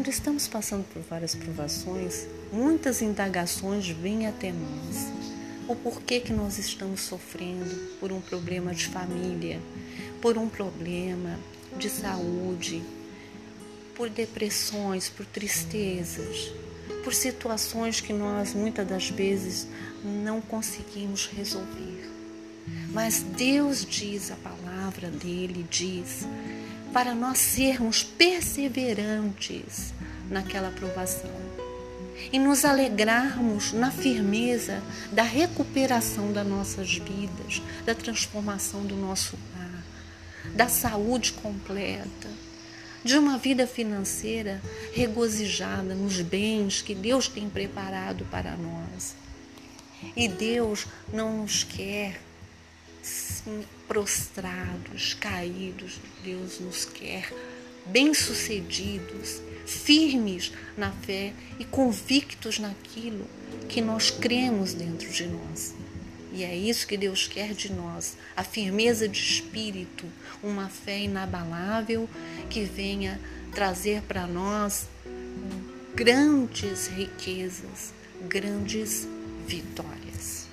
quando estamos passando por várias provações, muitas indagações vêm até nós. O porquê que nós estamos sofrendo por um problema de família, por um problema de saúde, por depressões, por tristezas, por situações que nós muitas das vezes não conseguimos resolver. Mas Deus diz, a palavra dele diz, para nós sermos perseverantes naquela provação e nos alegrarmos na firmeza da recuperação das nossas vidas, da transformação do nosso lar, da saúde completa, de uma vida financeira regozijada nos bens que Deus tem preparado para nós. E Deus não nos quer prostrados, caídos. Deus nos quer bem-sucedidos, firmes na fé e convictos naquilo que nós cremos dentro de nós. E é isso que Deus quer de nós: a firmeza de espírito, uma fé inabalável que venha trazer para nós grandes riquezas, grandes vitórias.